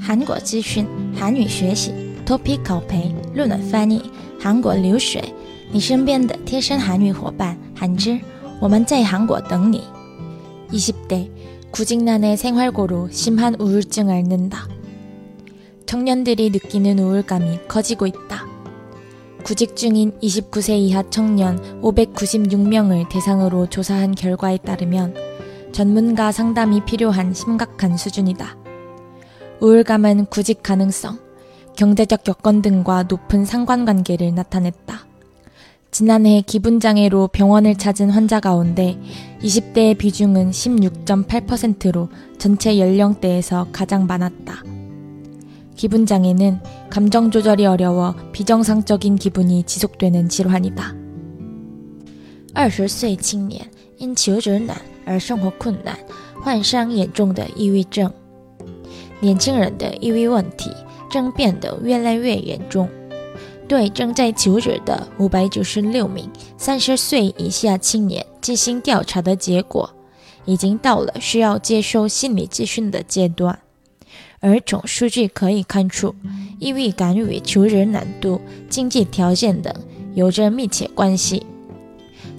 韩国资讯、韩语学习、Topic 考培、论文翻译、韩国流水，你身边的贴身韩语伙伴韩之，我们在韩国等你。 20대 구직난의 생활고로 심한 우울증을 앓는다. 청년들이 느끼는 우울감이 커지고 있다. 구직 중인 29세 이하 청년 596명을 대상으로 조사한 결과에 따르면 전문가 상담이 필요한 심각한 수준이다. 우울감은 구직 가능성, 경제적 여건 등과 높은 상관관계를 나타냈다. 지난해 기분장애로 병원을 찾은 환자 가운데 20대의 비중은 16.8%로 전체 연령대에서 가장 많았다. 기분장애는 감정 조절이 어려워 비정상적인 기분이 지속되는 질환이다. 20岁青年因求职难而生活困难，患上严重的抑郁症。 年轻人的抑郁问题正变得越来越严重。对正在求职的五百九十六名三十岁以下青年进行调查的结果，已经到了需要接受心理咨询的阶段。而从数据可以看出，抑郁感与求职难度、经济条件等有着密切关系。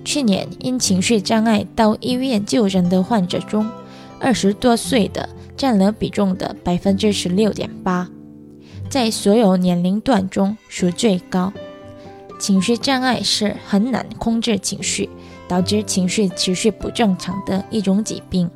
去年因情绪障碍到医院就诊的患者中，二十多岁的占了比重的百分之十六点八。在所有年龄段中属最高。情绪障碍是很难控制情绪，导致情绪持续不正常的一种疾病。